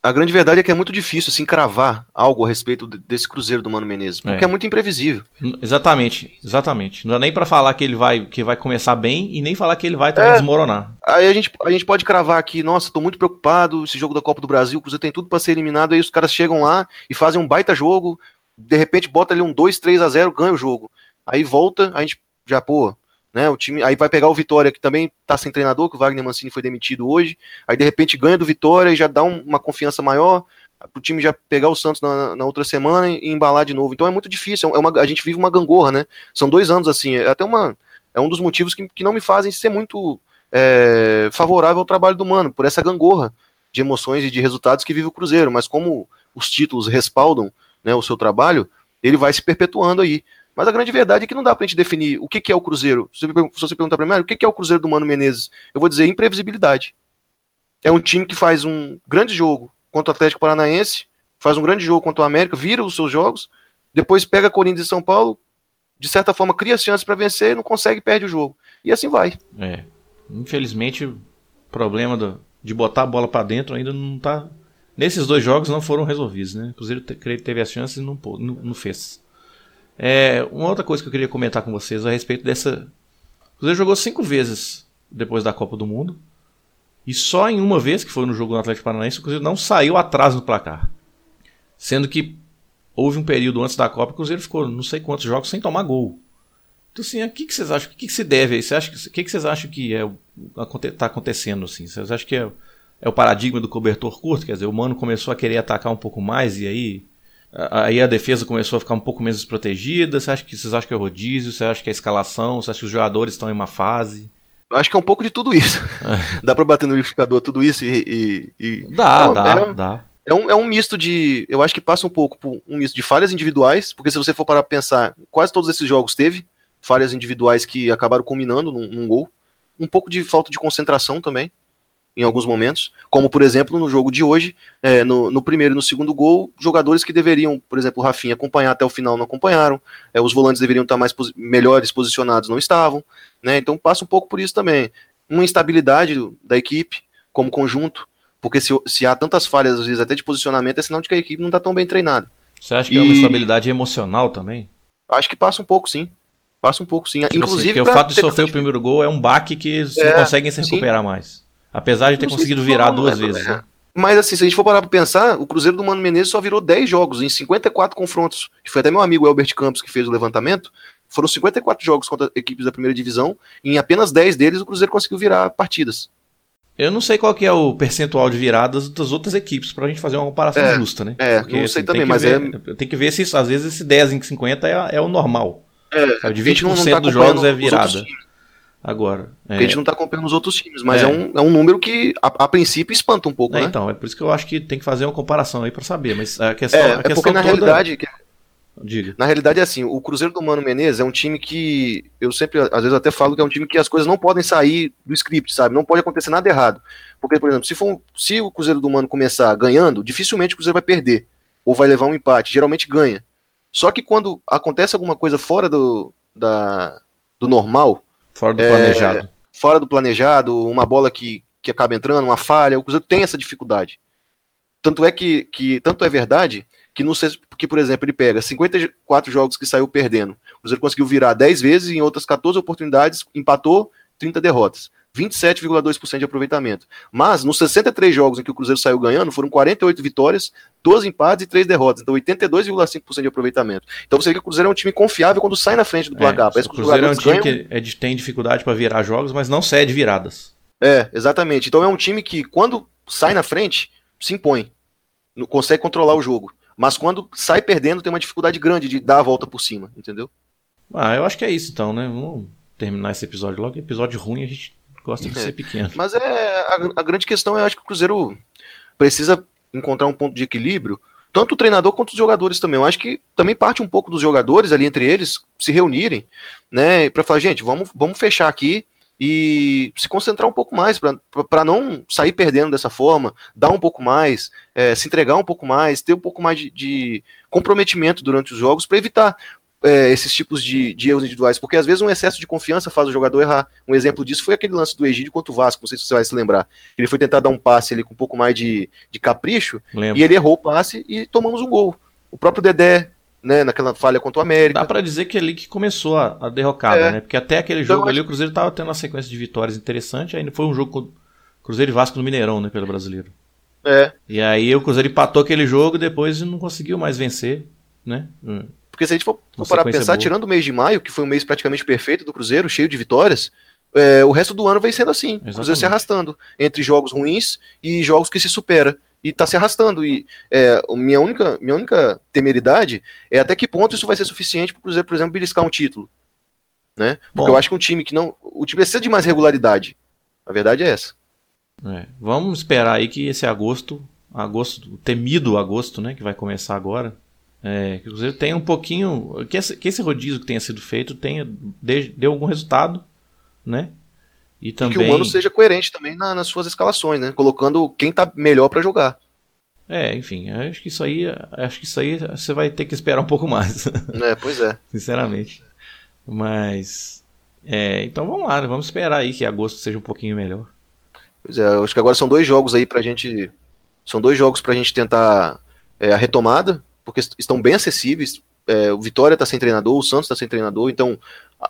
A grande verdade é que é muito difícil assim cravar algo a respeito desse Cruzeiro do Mano Menezes, porque é, é muito imprevisível. Exatamente, exatamente. Não é nem para falar que ele vai que vai começar bem e nem falar que ele vai também é, desmoronar. Aí a gente, a gente pode cravar aqui, nossa, tô muito preocupado, esse jogo da Copa do Brasil, o Cruzeiro tem tudo para ser eliminado, aí os caras chegam lá e fazem um baita jogo, de repente bota ali um 2, 3 a 0, ganha o jogo. Aí volta, a gente já, pô, né? O time aí vai pegar o Vitória, que também está sem treinador, que o Wagner Mancini foi demitido hoje. Aí de repente ganha do Vitória e já dá um, uma confiança maior para o time já pegar o Santos na, na, outra semana e embalar de novo. Então é muito difícil. É uma, a gente vive uma gangorra, né? São dois anos assim. É até uma é um dos motivos que, que não me fazem ser muito é, favorável ao trabalho do Mano, por essa gangorra de emoções e de resultados que vive o Cruzeiro. Mas como os títulos respaldam né, o seu trabalho, ele vai se perpetuando aí. Mas a grande verdade é que não dá pra gente definir o que, que é o Cruzeiro. Se você perguntar pra mim, ah, o que, que é o Cruzeiro do Mano Menezes? Eu vou dizer imprevisibilidade. É um time que faz um grande jogo contra o Atlético Paranaense, faz um grande jogo contra o América, vira os seus jogos, depois pega Corinthians e São Paulo, de certa forma cria chances para vencer, não consegue, perde o jogo. E assim vai. É. Infelizmente, o problema do, de botar a bola para dentro ainda não tá. Nesses dois jogos não foram resolvidos, né? O Cruzeiro teve as chances e não, não, não fez. É, uma outra coisa que eu queria comentar com vocês a respeito dessa. Cruzeiro jogou cinco vezes depois da Copa do Mundo. E só em uma vez, que foi no jogo do Atlético Paranaense, o Cruzeiro não saiu atrás no placar. Sendo que houve um período antes da Copa que o Cruzeiro ficou não sei quantos jogos sem tomar gol. Então, assim, o que, que vocês acham? O que, que se deve aí? Você acha, o que, que vocês acham que é, está acontecendo? Assim? Vocês acham que é, é o paradigma do cobertor curto? Quer dizer, o Mano começou a querer atacar um pouco mais e aí Aí a defesa começou a ficar um pouco menos desprotegida. Você acha que vocês acham que é rodízio? Você acha que é escalação? Você acha que os jogadores estão em uma fase? Acho que é um pouco de tudo isso. É. dá para bater no liquidificador tudo isso e. e, e... Dá, Não, dá, é, dá. É um, é um misto de. Eu acho que passa um pouco por um misto de falhas individuais, porque se você for parar pra pensar, quase todos esses jogos teve falhas individuais que acabaram culminando num, num gol. Um pouco de falta de concentração também em alguns momentos, como por exemplo no jogo de hoje, é, no, no, primeiro e no segundo gol, jogadores que deveriam, por exemplo, o Rafinha acompanhar até o final não acompanharam, é, os volantes deveriam estar mais melhores posicionados, não estavam, né? Então passa um pouco por isso também. Uma instabilidade da equipe como conjunto, porque se, se há tantas falhas, às vezes, até de posicionamento, é sinal de que a equipe não está tão bem treinada. Você acha que e... é uma instabilidade emocional também? Acho que passa um pouco, sim. Passa um pouco, sim. Inclusive. Assim, o fato de sofrer o primeiro gol é um baque que é, não conseguem se recuperar sim. mais. Apesar de ter conseguido virar duas vezes. Né? Mas assim, se a gente for parar pra pensar, o Cruzeiro do Mano Menezes só virou 10 jogos em 54 confrontos. Foi até meu amigo Elbert Campos que fez o levantamento. Foram 54 jogos contra equipes da primeira divisão. E em apenas 10 deles o Cruzeiro conseguiu virar partidas. Eu não sei qual que é o percentual de viradas das outras equipes pra gente fazer uma comparação é, justa, né? É, Porque, não sei assim, também, mas ver, é. Tem que ver se às vezes esse 10 em 50 é, é o normal. É, Sabe, de 20% não, não tá dos jogos é virada agora. É... A gente não está acompanhando os outros times, mas é, é um, é um número que, a, a princípio, espanta um pouco, é, né? Então, é por isso que eu acho que tem que fazer uma comparação aí para saber, mas a questão, é, a questão é porque na toda... realidade... Diga. Na realidade é assim, o Cruzeiro do Mano Menezes é um time que, eu sempre, às vezes até falo que é um time que as coisas não podem sair do script, sabe? Não pode acontecer nada errado. Porque, por exemplo, se, for, se o Cruzeiro do Mano começar ganhando, dificilmente o Cruzeiro vai perder, ou vai levar um empate, geralmente ganha. Só que quando acontece alguma coisa fora do, da, do normal... Fora do é, planejado fora do planejado, uma bola que, que acaba entrando, uma falha, o Cruzeiro tem essa dificuldade. Tanto é que, que tanto é verdade que, no, que, por exemplo, ele pega 54 jogos que saiu perdendo. O Cruzeiro conseguiu virar 10 vezes, em outras 14 oportunidades, empatou 30 derrotas. 27,2% de aproveitamento. Mas nos 63 jogos em que o Cruzeiro saiu ganhando, foram 48 vitórias, 12 empates e 3 derrotas. Então 82,5% de aproveitamento. Então você vê que o Cruzeiro é um time confiável quando sai na frente do é, placar. É, o Cruzeiro é um time ganham... que é de, tem dificuldade para virar jogos, mas não cede viradas. É, exatamente. Então é um time que quando sai na frente, se impõe. Consegue controlar o jogo. Mas quando sai perdendo, tem uma dificuldade grande de dar a volta por cima, entendeu? Ah, eu acho que é isso então, né? Vamos terminar esse episódio logo. Episódio ruim a gente gosta de é. ser pequeno. Mas é a, a, grande questão é, acho que o Cruzeiro precisa encontrar um ponto de equilíbrio, tanto o treinador quanto os jogadores também. Eu acho que também parte um pouco dos jogadores ali entre eles se reunirem, né, para falar, gente, vamos, vamos fechar aqui e se concentrar um pouco mais para não sair perdendo dessa forma, dar um pouco mais, é, se entregar um pouco mais, ter um pouco mais de, de comprometimento durante os jogos para evitar é, esses tipos de, de, erros individuais, porque às vezes um excesso de confiança faz o jogador errar. Um exemplo disso foi aquele lance do Egídio contra o Vasco, não sei se você vai se lembrar. Ele foi tentar dar um passe ali com um pouco mais de, de capricho, Lembro. e ele errou o passe e tomamos um gol. O próprio Dedé, né, naquela falha contra o América. Dá para dizer que é ali que começou a, a derrocada, é. né? Porque até aquele então, jogo ali o Cruzeiro tava tendo uma sequência de vitórias interessante, aí foi um jogo Cruzeiro e Vasco no Mineirão, né, pelo brasileiro. É. E aí o Cruzeiro empatou aquele jogo e depois não conseguiu mais vencer, né? Porque se a gente for, parar pra pensar, boa. tirando o mês de maio, que foi um mês praticamente perfeito do Cruzeiro, cheio de vitórias, é, o resto do ano vem sendo assim. Exatamente. O Cruzeiro se arrastando entre jogos ruins e jogos que se supera. E tá se arrastando. E é, minha, única, minha única temeridade é até que ponto isso vai ser suficiente para o Cruzeiro, por exemplo, beliscar um título. Né? Porque Bom, eu acho que um time que não. O time precisa de mais regularidade. A verdade é essa. É, vamos esperar aí que esse agosto, agosto, o temido agosto, né, que vai começar agora, é, que o Cruzeiro tenha um pouquinho. Que esse, que esse rodízio que tenha sido feito tenha dê, dê algum resultado, né? E, também... e que o Mano seja coerente também na, nas suas escalações, né? Colocando quem tá melhor para jogar. É, enfim, acho que isso aí. Acho que isso aí você vai ter que esperar um pouco mais. É, pois é. Sinceramente. Mas. É, então vamos lá, vamos esperar aí que agosto seja um pouquinho melhor. Pois é, acho que agora são dois jogos aí pra gente. São dois jogos pra gente tentar é, a retomada porque estão bem acessíveis. É, o Vitória está sem treinador, o Santos está sem treinador, então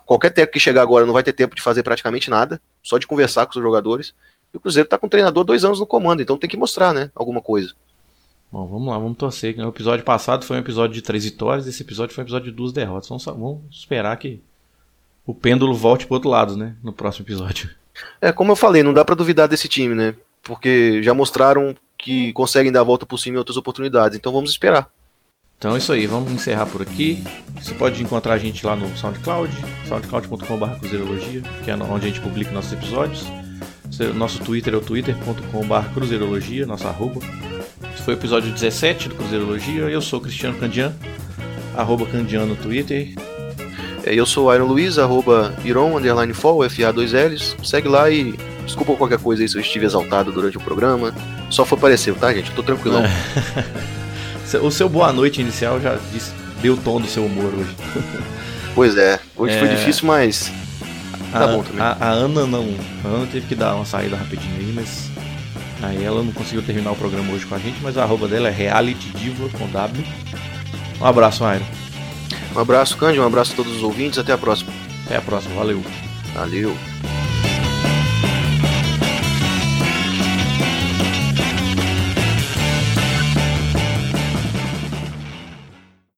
qualquer técnico que chegar agora não vai ter tempo de fazer praticamente nada, só de conversar com os jogadores. E o Cruzeiro está com o treinador dois anos no comando, então tem que mostrar, né, alguma coisa. Bom, vamos lá, vamos torcer. O episódio passado foi um episódio de três vitórias, esse episódio foi um episódio de duas derrotas. Vamos, vamos esperar que o pêndulo volte pro outro lado, né, no próximo episódio. É, como eu falei, não dá para duvidar desse time, né, porque já mostraram que conseguem dar a volta por cima em outras oportunidades, então vamos esperar. Então é isso aí, vamos encerrar por aqui. Você pode encontrar a gente lá no SoundCloud, soundcloud.com.br Cruzeirologia, que é onde a gente publica nossos episódios. Nosso Twitter é o twitter.com.br Cruzeirologia, nossa arroba. Esse foi o episódio 17 do Cruzeirologia. Eu sou o Cristiano Candian, arroba Candian no Twitter. É, eu sou o Iron Luiz, arroba Iron, underline fall, FA2Ls. Segue lá e desculpa qualquer coisa aí se eu estive exaltado durante o programa. Só foi parecer, tá, gente? Eu tô tranquilão. O seu boa noite inicial já deu o tom do seu humor hoje. Pois é, hoje é... foi difícil, mas tá a, bom também. A, a, Ana não. A Ana teve que dar uma saída rapidinho aí, mas. Aí ela não conseguiu terminar o programa hoje com a gente, mas a arroba dela é Reality Diva com W. Um abraço, Airo. Um abraço, Cândido, um abraço a todos os ouvintes, até a próxima. Até a próxima, valeu. Valeu.